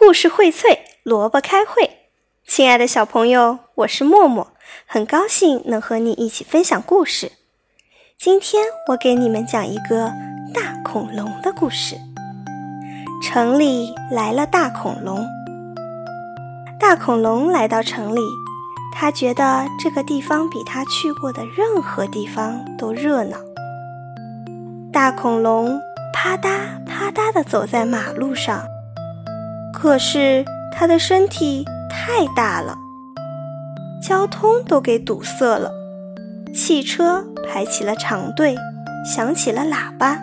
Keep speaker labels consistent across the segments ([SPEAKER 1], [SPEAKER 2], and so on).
[SPEAKER 1] 故事荟萃，萝卜开会。亲爱的小朋友，我是默默，很高兴能和你一起分享故事。今天我给你们讲一个大恐龙的故事。城里来了大恐龙。大恐龙来到城里，他觉得这个地方比他去过的任何地方都热闹。大恐龙啪嗒啪嗒地走在马路上。可是他的身体太大了，交通都给堵塞了，汽车排起了长队，响起了喇叭。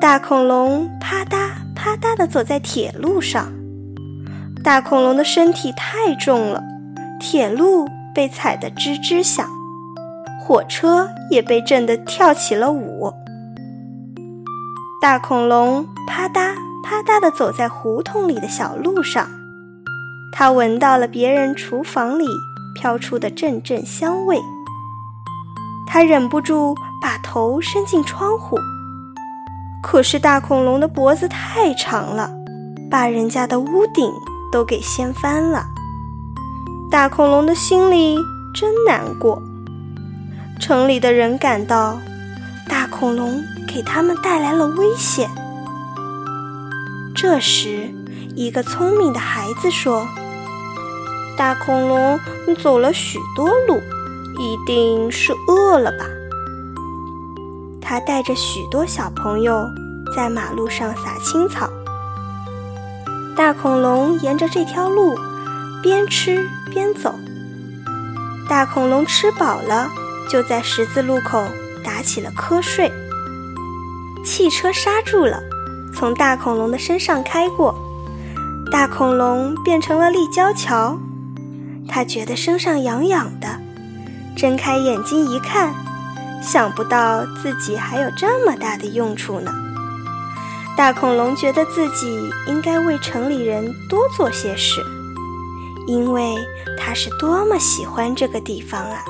[SPEAKER 1] 大恐龙啪嗒啪嗒地走在铁路上，大恐龙的身体太重了，铁路被踩得吱吱响，火车也被震得跳起了舞。大恐龙啪嗒。啪嗒地走在胡同里的小路上，他闻到了别人厨房里飘出的阵阵香味。他忍不住把头伸进窗户，可是大恐龙的脖子太长了，把人家的屋顶都给掀翻了。大恐龙的心里真难过。城里的人感到，大恐龙给他们带来了危险。这时，一个聪明的孩子说：“大恐龙走了许多路，一定是饿了吧？”他带着许多小朋友在马路上撒青草。大恐龙沿着这条路边吃边走。大恐龙吃饱了，就在十字路口打起了瞌睡。汽车刹住了。从大恐龙的身上开过，大恐龙变成了立交桥。他觉得身上痒痒的，睁开眼睛一看，想不到自己还有这么大的用处呢。大恐龙觉得自己应该为城里人多做些事，因为他是多么喜欢这个地方啊！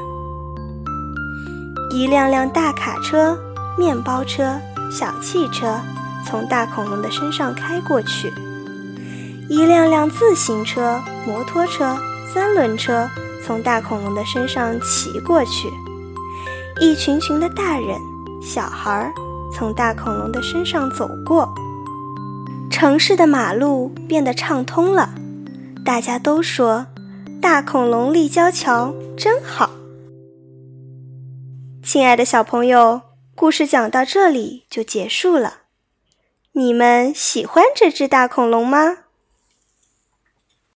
[SPEAKER 1] 一辆辆大卡车、面包车、小汽车。从大恐龙的身上开过去，一辆辆自行车、摩托车、三轮车从大恐龙的身上骑过去，一群群的大人、小孩从大恐龙的身上走过。城市的马路变得畅通了，大家都说：“大恐龙立交桥真好。”亲爱的小朋友，故事讲到这里就结束了。你们喜欢这只大恐龙吗？